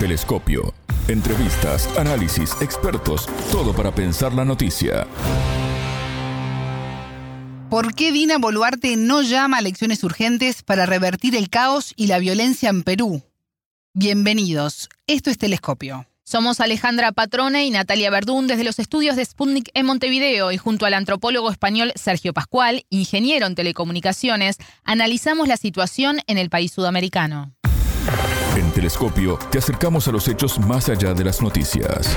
Telescopio. Entrevistas, análisis, expertos, todo para pensar la noticia. ¿Por qué Dina Boluarte no llama a elecciones urgentes para revertir el caos y la violencia en Perú? Bienvenidos, esto es Telescopio. Somos Alejandra Patrone y Natalia Verdún desde los estudios de Sputnik en Montevideo y junto al antropólogo español Sergio Pascual, ingeniero en telecomunicaciones, analizamos la situación en el país sudamericano. En Telescopio te acercamos a los hechos más allá de las noticias.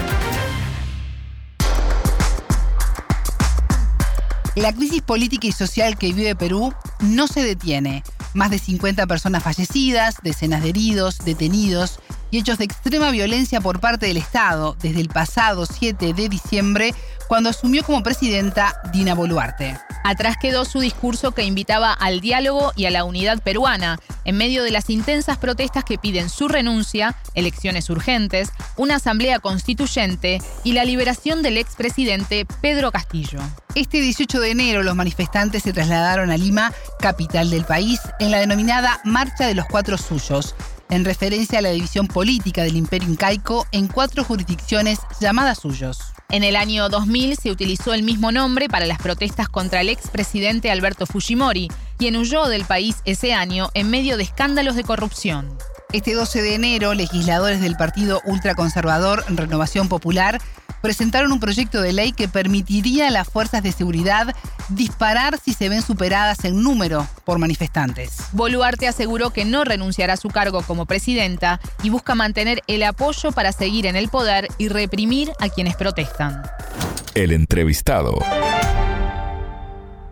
La crisis política y social que vive Perú no se detiene. Más de 50 personas fallecidas, decenas de heridos, detenidos y hechos de extrema violencia por parte del Estado desde el pasado 7 de diciembre, cuando asumió como presidenta Dina Boluarte. Atrás quedó su discurso que invitaba al diálogo y a la unidad peruana, en medio de las intensas protestas que piden su renuncia, elecciones urgentes, una asamblea constituyente y la liberación del expresidente Pedro Castillo. Este 18 de enero los manifestantes se trasladaron a Lima, capital del país, en la denominada Marcha de los Cuatro Suyos, en referencia a la división política del imperio incaico en cuatro jurisdicciones llamadas suyos. En el año 2000 se utilizó el mismo nombre para las protestas contra el expresidente Alberto Fujimori, quien huyó del país ese año en medio de escándalos de corrupción. Este 12 de enero, legisladores del partido ultraconservador Renovación Popular presentaron un proyecto de ley que permitiría a las fuerzas de seguridad disparar si se ven superadas en número por manifestantes. Boluarte aseguró que no renunciará a su cargo como presidenta y busca mantener el apoyo para seguir en el poder y reprimir a quienes protestan. El entrevistado.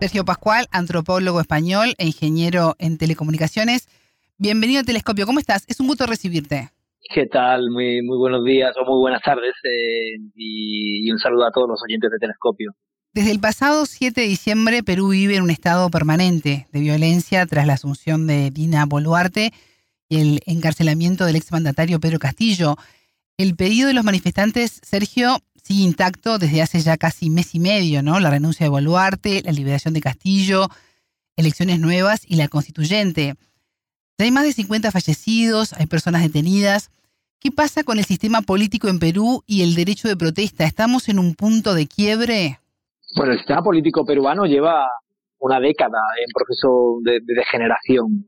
Sergio Pascual, antropólogo español e ingeniero en telecomunicaciones. Bienvenido a Telescopio. ¿Cómo estás? Es un gusto recibirte. ¿Qué tal? Muy, muy buenos días o muy buenas tardes eh, y, un saludo a todos los oyentes de Telescopio. Desde el pasado 7 de diciembre, Perú vive en un estado permanente de violencia tras la asunción de Dina Boluarte y el encarcelamiento del exmandatario Pedro Castillo. El pedido de los manifestantes, Sergio, sigue intacto desde hace ya casi mes y medio, ¿no? La renuncia de Boluarte, la liberación de Castillo, elecciones nuevas y la constituyente. hay más de 50 fallecidos, hay personas detenidas. ¿Qué pasa con el sistema político en Perú y el derecho de protesta? ¿Estamos en un punto de quiebre? Bueno, el sistema político peruano lleva una década en proceso de, degeneración.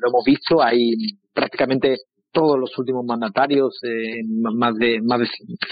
lo hemos visto, hay prácticamente todos los últimos mandatarios, eh, más de más de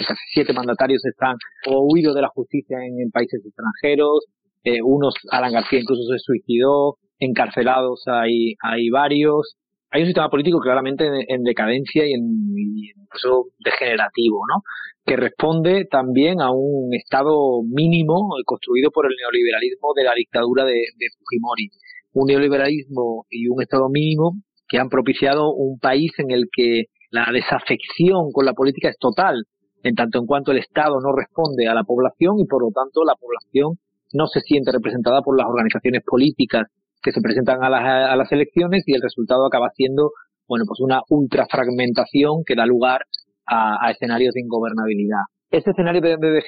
casi siete mandatarios están o huidos de la justicia en, países extranjeros, eh, unos, Alan García incluso se suicidó, encarcelados hay, hay varios, hay un sistema político claramente en, decadencia y en, proceso degenerativo, ¿no? Que responde también a un estado mínimo construido por el neoliberalismo de la dictadura de, Fujimori. Un neoliberalismo y un estado mínimo que han propiciado un país en el que la desafección con la política es total, en tanto en cuanto el Estado no responde a la población y por lo tanto la población no se siente representada por las organizaciones políticas que se presentan a las, a las elecciones y el resultado acaba siendo bueno pues una ultrafragmentación que da lugar a, escenarios de ingobernabilidad. Este escenario de, de,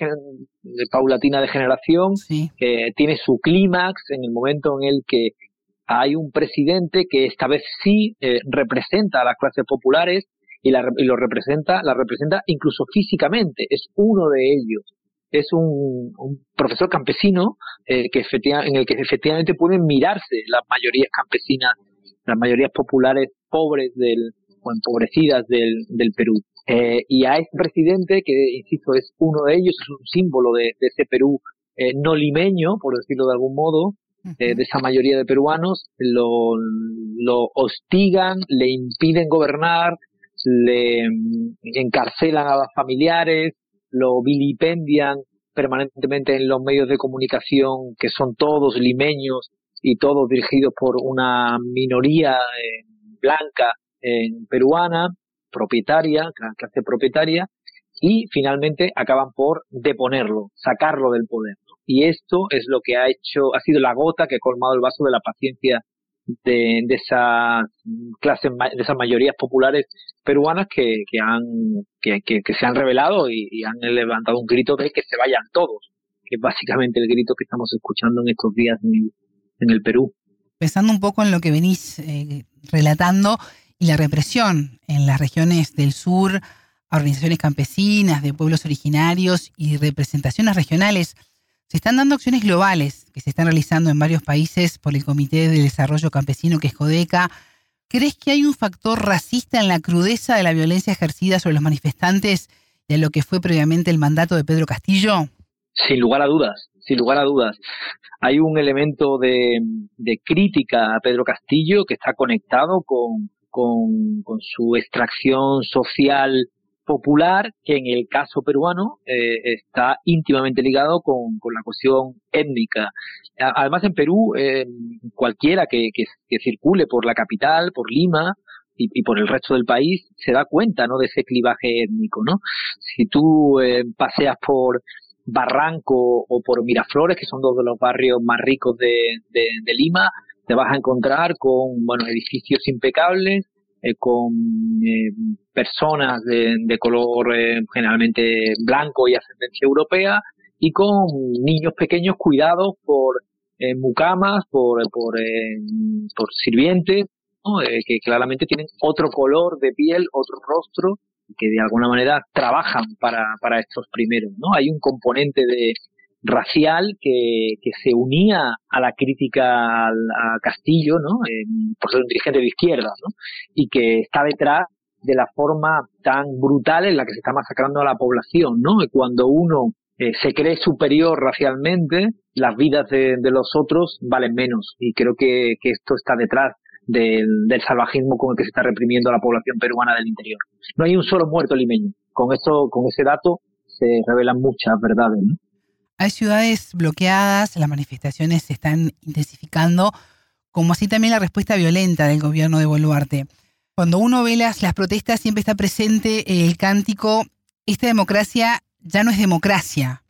de paulatina degeneración eh, tiene su clímax en el momento en el que hay un presidente que esta vez sí eh, representa a las clases populares y, la, y lo representa, la representa incluso físicamente, es uno de ellos es un, profesor campesino eh, que en el que efectivamente pueden mirarse las mayorías campesinas, las mayorías populares pobres del, o empobrecidas del, del Perú. Eh, y a este presidente, que insisto es uno de ellos, es un símbolo de, ese Perú eh, no limeño, por decirlo de algún modo, de esa mayoría de peruanos, lo, lo hostigan, le impiden gobernar, le mm, encarcelan a los familiares, lo vilipendian permanentemente en los medios de comunicación que son todos limeños y todos dirigidos por una minoría eh, blanca en peruana, propietaria, clase propietaria, y finalmente acaban por deponerlo, sacarlo del poder. Y esto es lo que ha hecho, ha sido la gota que ha colmado el vaso de la paciencia de, esas clases, de esas mayorías populares peruanas que, que han, que, que, se han revelado y, han levantado un grito de que se vayan todos, que es básicamente el grito que estamos escuchando en estos días en, el Perú. Pensando un poco en lo que venís eh, relatando y la represión en las regiones del sur a organizaciones campesinas, de pueblos originarios y representaciones regionales, se están dando acciones globales que se están realizando en varios países por el Comité de Desarrollo Campesino que es CODECA. ¿Crees que hay un factor racista en la crudeza de la violencia ejercida sobre los manifestantes y en lo que fue previamente el mandato de Pedro Castillo? Sin lugar a dudas, sin lugar a dudas. Hay un elemento de, crítica a Pedro Castillo que está conectado con, con su extracción social popular que en el caso peruano eh, está íntimamente ligado con, la cuestión étnica. Además, en Perú, eh, cualquiera que, circule por la capital, por Lima, y, por el resto del país se da cuenta no de ese clivaje étnico no si tú eh, paseas por Barranco o por Miraflores que son dos de los barrios más ricos de, de Lima te vas a encontrar con bueno edificios impecables eh, con eh, personas de, color eh, generalmente blanco y ascendencia europea y con niños pequeños cuidados por mucamas, por, por, por sirvientes, que claramente tienen otro color de piel, otro rostro, que de alguna manera trabajan para, para estos primeros. ¿no? Hay un componente de, racial que, que se unía a la crítica a Castillo, ¿no? por ser un dirigente de izquierda, ¿no? Y que está detrás de la forma tan brutal en la que se está masacrando a la población, ¿no? Cuando uno eh, se cree superior racialmente, las vidas de, los otros valen menos. Y creo que, que esto está detrás del, del, salvajismo con el que se está reprimiendo a la población peruana del interior. No hay un solo muerto limeño. Con eso, con ese dato se revelan muchas verdades, ¿no? Hay ciudades bloqueadas, las manifestaciones se están intensificando, como así también la respuesta violenta del gobierno de Boluarte. Cuando uno ve las, las protestas siempre está presente el cántico, esta democracia ya no es democracia.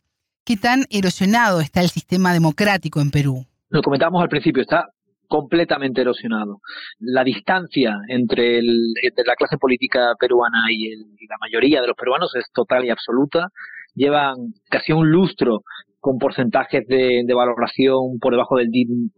¿Qué tan erosionado está el sistema democrático en Perú? Lo comentábamos al principio, está completamente erosionado. La distancia entre, la clase política peruana y, y, la mayoría de los peruanos es total y absoluta llevan casi un lustro con porcentajes de, valoración por debajo del,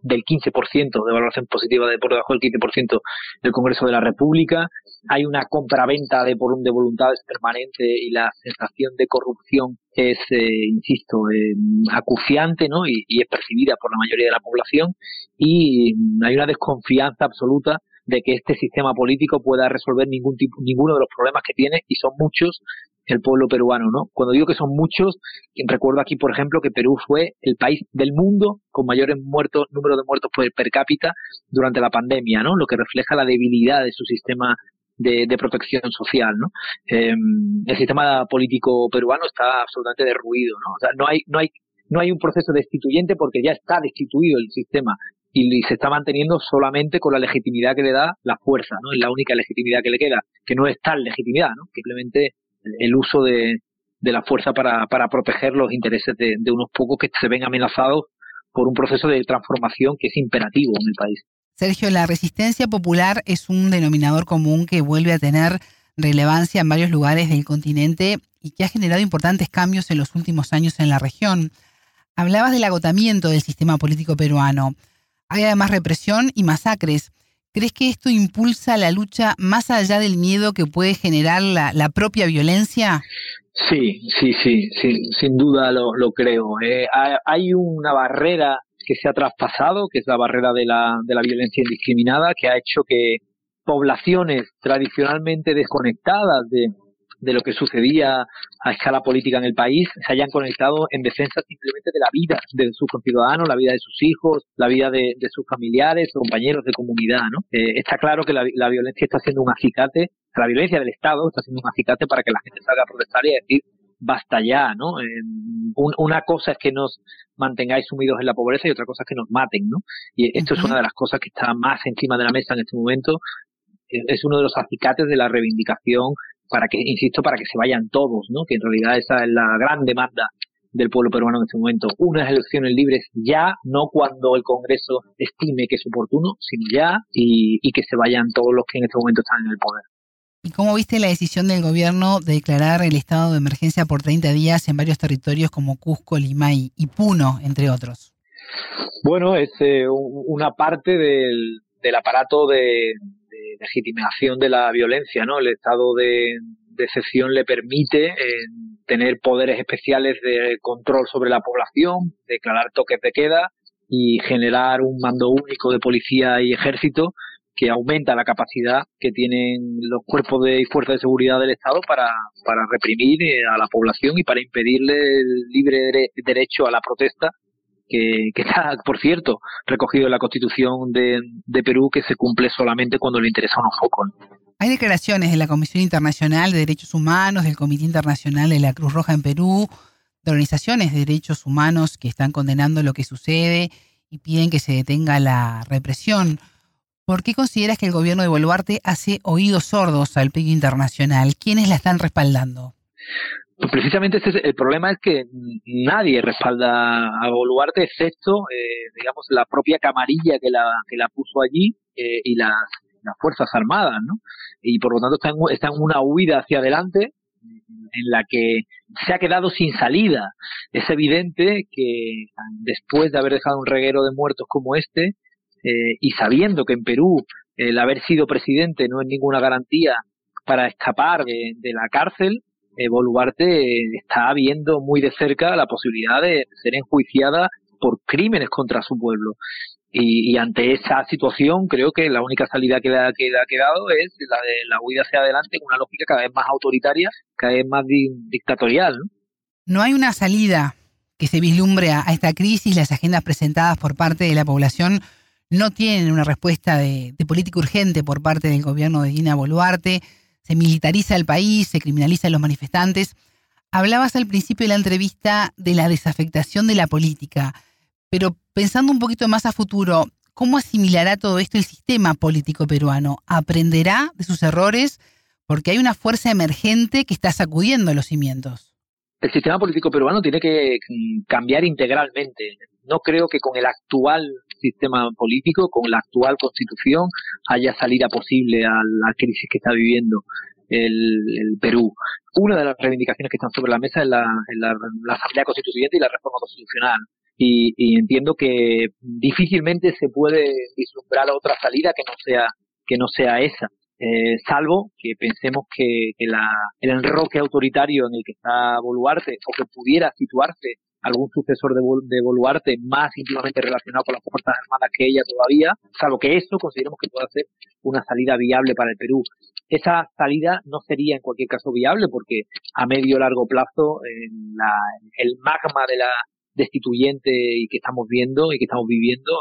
del 15%, de valoración positiva de por debajo del 15% del Congreso de la República. Hay una compraventa de, por, de voluntades permanente y la sensación de corrupción es, eh, insisto, eh, acuciante ¿no? Y, y, es percibida por la mayoría de la población. Y hay una desconfianza absoluta de que este sistema político pueda resolver ningún tipo, ninguno de los problemas que tiene, y son muchos, el pueblo peruano, ¿no? Cuando digo que son muchos, recuerdo aquí, por ejemplo, que Perú fue el país del mundo con mayores muertos, número de muertos per, per cápita durante la pandemia, ¿no? Lo que refleja la debilidad de su sistema de, protección social, ¿no? Em, el sistema político peruano está absolutamente derruido, ¿no? O sea, no hay, no hay, no hay un proceso destituyente porque ya está destituido el sistema y se está manteniendo solamente con la legitimidad que le da la fuerza, ¿no? Es la única legitimidad que le queda, que no es tal legitimidad, ¿no? Simplemente el uso de, la fuerza para, proteger los intereses de, unos pocos que se ven amenazados por un proceso de transformación que es imperativo en el país. Sergio, la resistencia popular es un denominador común que vuelve a tener relevancia en varios lugares del continente y que ha generado importantes cambios en los últimos años en la región. Hablabas del agotamiento del sistema político peruano. Hay además represión y masacres. ¿Crees que esto impulsa la lucha más allá del miedo que puede generar la, propia violencia? Sí, sí, sí, sin duda lo, creo. Eh, hay una barrera que se ha traspasado, que es la barrera de la, de la violencia indiscriminada, que ha hecho que poblaciones tradicionalmente desconectadas de, de lo que sucedía a escala política en el país se hayan conectado en defensa simplemente de la vida de sus conciudadanos, la vida de sus hijos, la vida de, sus familiares, compañeros de comunidad. ¿no? Eh, está claro que la, violencia está siendo un acicate, la violencia del Estado está siendo un acicate para que la gente salga a protestar y a decir basta ya, ¿no? una cosa es que nos mantengáis sumidos en la pobreza y otra cosa es que nos maten, ¿no? Y esto es una de las cosas que está más encima de la mesa en este momento. Es uno de los acicates de la reivindicación para que, insisto, para que se vayan todos, ¿no? Que en realidad esa es la gran demanda del pueblo peruano en este momento. Unas elecciones libres ya, no cuando el Congreso estime que es oportuno, sino ya, y, que se vayan todos los que en este momento están en el poder. ¿Y cómo viste la decisión del gobierno de declarar el estado de emergencia por 30 días en varios territorios como Cusco, Limay y Puno, entre otros? Bueno, es eh, una parte del, aparato de, legitimación de la violencia, ¿no? El estado de, excepción le permite eh, tener poderes especiales de control sobre la población, declarar toques de queda y generar un mando único de policía y ejército que aumenta la capacidad que tienen los cuerpos de y fuerzas de seguridad del Estado para, para reprimir eh, a la población y para impedirle el libre derecho a la protesta que, está, por cierto, recogido en la Constitución de, Perú, que se cumple solamente cuando le interesa unos focos. Hay declaraciones de la Comisión Internacional de Derechos Humanos, del Comité Internacional de la Cruz Roja en Perú, de organizaciones de derechos humanos que están condenando lo que sucede y piden que se detenga la represión. ¿Por qué consideras que el gobierno de Boluarte hace oídos sordos al pleno internacional? ¿Quiénes la están respaldando? Pues precisamente el problema es que nadie respalda a Boluarte excepto, eh, digamos, la propia camarilla que la, que la puso allí eh, y las, las Fuerzas Armadas, ¿no? Y por lo tanto está en, en una huida hacia adelante en la que se ha quedado sin salida. Es evidente que después de haber dejado un reguero de muertos como este, eh, y sabiendo que en Perú el haber sido presidente no es ninguna garantía para escapar de la cárcel, eh, Boluarte está viendo muy de cerca la posibilidad de ser enjuiciada por crímenes contra su pueblo. Y, ante esa situación, creo que la única salida que le, ha, quedado es la de la huida hacia adelante con una lógica cada vez más autoritaria, cada vez más dictatorial. ¿no? hay una salida que se vislumbre a, esta crisis. Las agendas presentadas por parte de la población no tienen una respuesta de, de política urgente por parte del gobierno de Dina Boluarte se militariza el país, se criminaliza a los manifestantes. Hablabas al principio de la entrevista de la desafectación de la política, pero pensando un poquito más a futuro, ¿cómo asimilará todo esto el sistema político peruano? ¿Aprenderá de sus errores? Porque hay una fuerza emergente que está sacudiendo los cimientos. El sistema político peruano tiene que cambiar integralmente. No creo que con el actual sistema político, con la actual constitución, haya salida posible a la crisis que está viviendo el, Perú. Una de las reivindicaciones que están sobre la mesa es la, Asamblea Constituyente y la reforma constitucional. Y, entiendo que difícilmente se puede vislumbrar otra salida que no sea que no sea esa. Eh, salvo que pensemos que, el enroque autoritario en el que está Boluarte o que pudiera situarse algún sucesor de, Boluarte más íntimamente relacionado con las Fuerzas Armadas que ella todavía, salvo que eso consideremos que pueda ser una salida viable para el Perú. Esa salida no sería en cualquier caso viable porque a medio largo plazo el magma de la destituyente y que estamos viendo y que estamos viviendo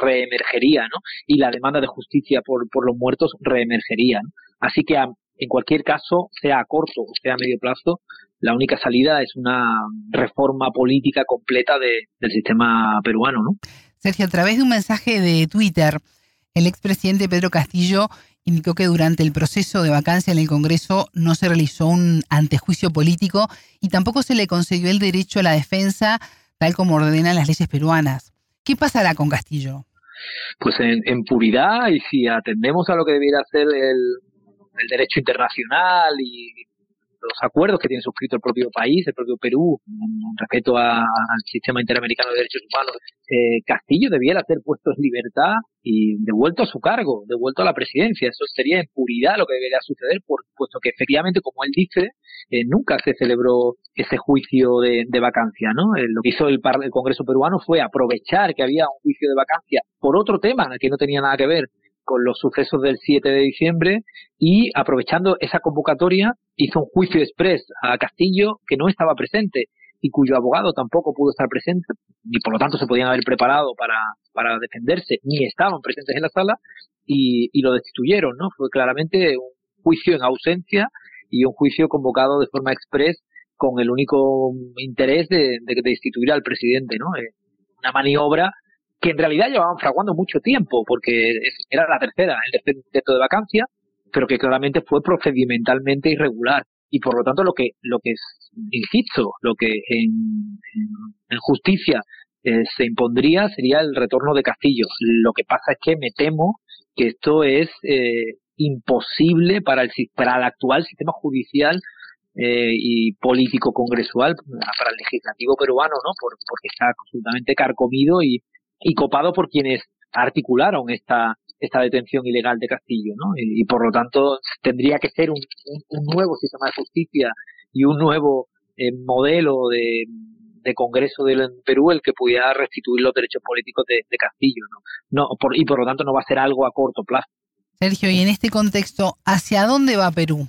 reemergería, ¿no? Y la demanda de justicia por, por los muertos reemergería. Así que en cualquier caso, sea a corto o sea a medio plazo, la única salida es una reforma política completa del sistema peruano, ¿no? Sergio, a través de un mensaje de Twitter, el expresidente Pedro Castillo indicó que durante el proceso de vacancia en el Congreso no se realizó un antejuicio político y tampoco se le concedió el derecho a la defensa tal como ordenan las leyes peruanas. ¿Qué pasará con Castillo? Pues en, puridad y si atendemos a lo que debiera ser el, el derecho internacional y los acuerdos que tiene suscrito el propio país, el propio Perú, respecto al sistema interamericano de derechos humanos, eh, Castillo debiera ser puesto en libertad y devuelto a su cargo, devuelto a la presidencia. Eso sería en puridad lo que debería suceder, por, puesto que efectivamente, como él dice, eh, nunca se celebró ese juicio de, vacancia. ¿no? Eh, lo que hizo el, el Congreso peruano fue aprovechar que había un juicio de vacancia por otro tema que no tenía nada que ver con los sucesos del 7 de diciembre y aprovechando esa convocatoria hizo un juicio express a Castillo que no estaba presente y cuyo abogado tampoco pudo estar presente y por lo tanto se podían haber preparado para, para defenderse ni estaban presentes en la sala y, y lo destituyeron, ¿no? Fue claramente un juicio en ausencia y un juicio convocado de forma express con el único interés de, de destituir al presidente, ¿no? Eh, una maniobra que en realidad llevaban fraguando mucho tiempo, porque era la tercera, el tercer intento de vacancia, pero que claramente fue procedimentalmente irregular. Y por lo tanto, lo que, lo que insisto, lo que en, justicia eh, se impondría sería el retorno de Castillo. Lo que pasa es que me temo que esto es eh, imposible para el, para el actual sistema judicial eh, y político congresual, para el legislativo peruano, ¿no? porque está absolutamente carcomido y, y copado por quienes articularon esta, esta detención ilegal de Castillo, ¿no? Y, por lo tanto tendría que ser un, nuevo sistema de justicia y un nuevo eh, modelo de, Congreso del Perú el que pudiera restituir los derechos políticos de, Castillo, ¿no? no por, y por lo tanto no va a ser algo a corto plazo. Sergio, y en este contexto, ¿hacia dónde va Perú?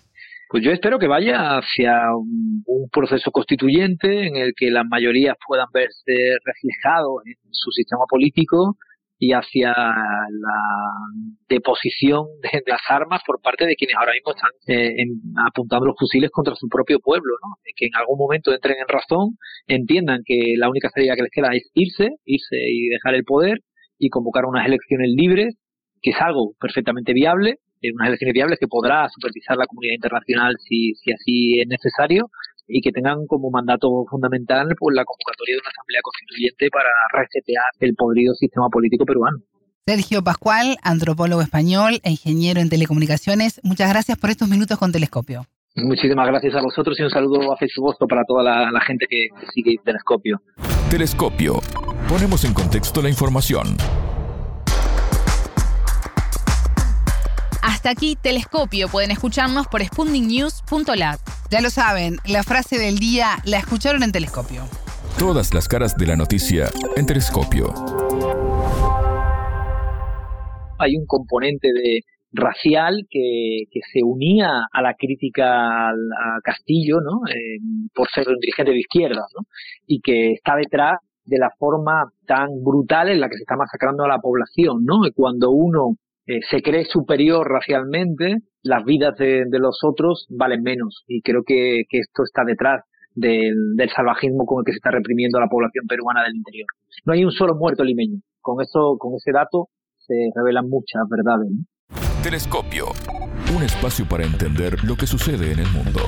Pues yo espero que vaya hacia un, proceso constituyente en el que las mayorías puedan verse reflejados en su sistema político y hacia la deposición de, las armas por parte de quienes ahora mismo están eh, apuntando los fusiles contra su propio pueblo, ¿no? que en algún momento entren en razón, entiendan que la única salida que les queda es irse, irse y dejar el poder y convocar unas elecciones libres, que es algo perfectamente viable, unas elecciones viables que podrá supervisar la comunidad internacional si, si así es necesario y que tengan como mandato fundamental pues, la convocatoria de una asamblea constituyente para resetear el podrido sistema político peruano. Sergio Pascual, antropólogo español e ingeniero en telecomunicaciones, muchas gracias por estos minutos con Telescopio. Muchísimas gracias a vosotros y un saludo afectuoso para toda la, la gente que sigue Telescopio. Telescopio. Ponemos en contexto la información. Hasta aquí Telescopio. Pueden escucharnos por spundingnews.lat. Ya lo saben, la frase del día la escucharon en Telescopio. Todas las caras de la noticia en Telescopio. Hay un componente de racial que, se unía a la crítica a Castillo, ¿no? Eh, por ser un dirigente de izquierda, ¿no? Y que está detrás de la forma tan brutal en la que se está masacrando a la población, ¿no? Y cuando uno eh, se cree superior racialmente, las vidas de, los otros valen menos. Y creo que, esto está detrás del, salvajismo con el que se está reprimiendo a la población peruana del interior. No hay un solo muerto limeño. Con eso, con ese dato se revelan muchas verdades. Telescopio, un espacio para entender lo que sucede en el mundo.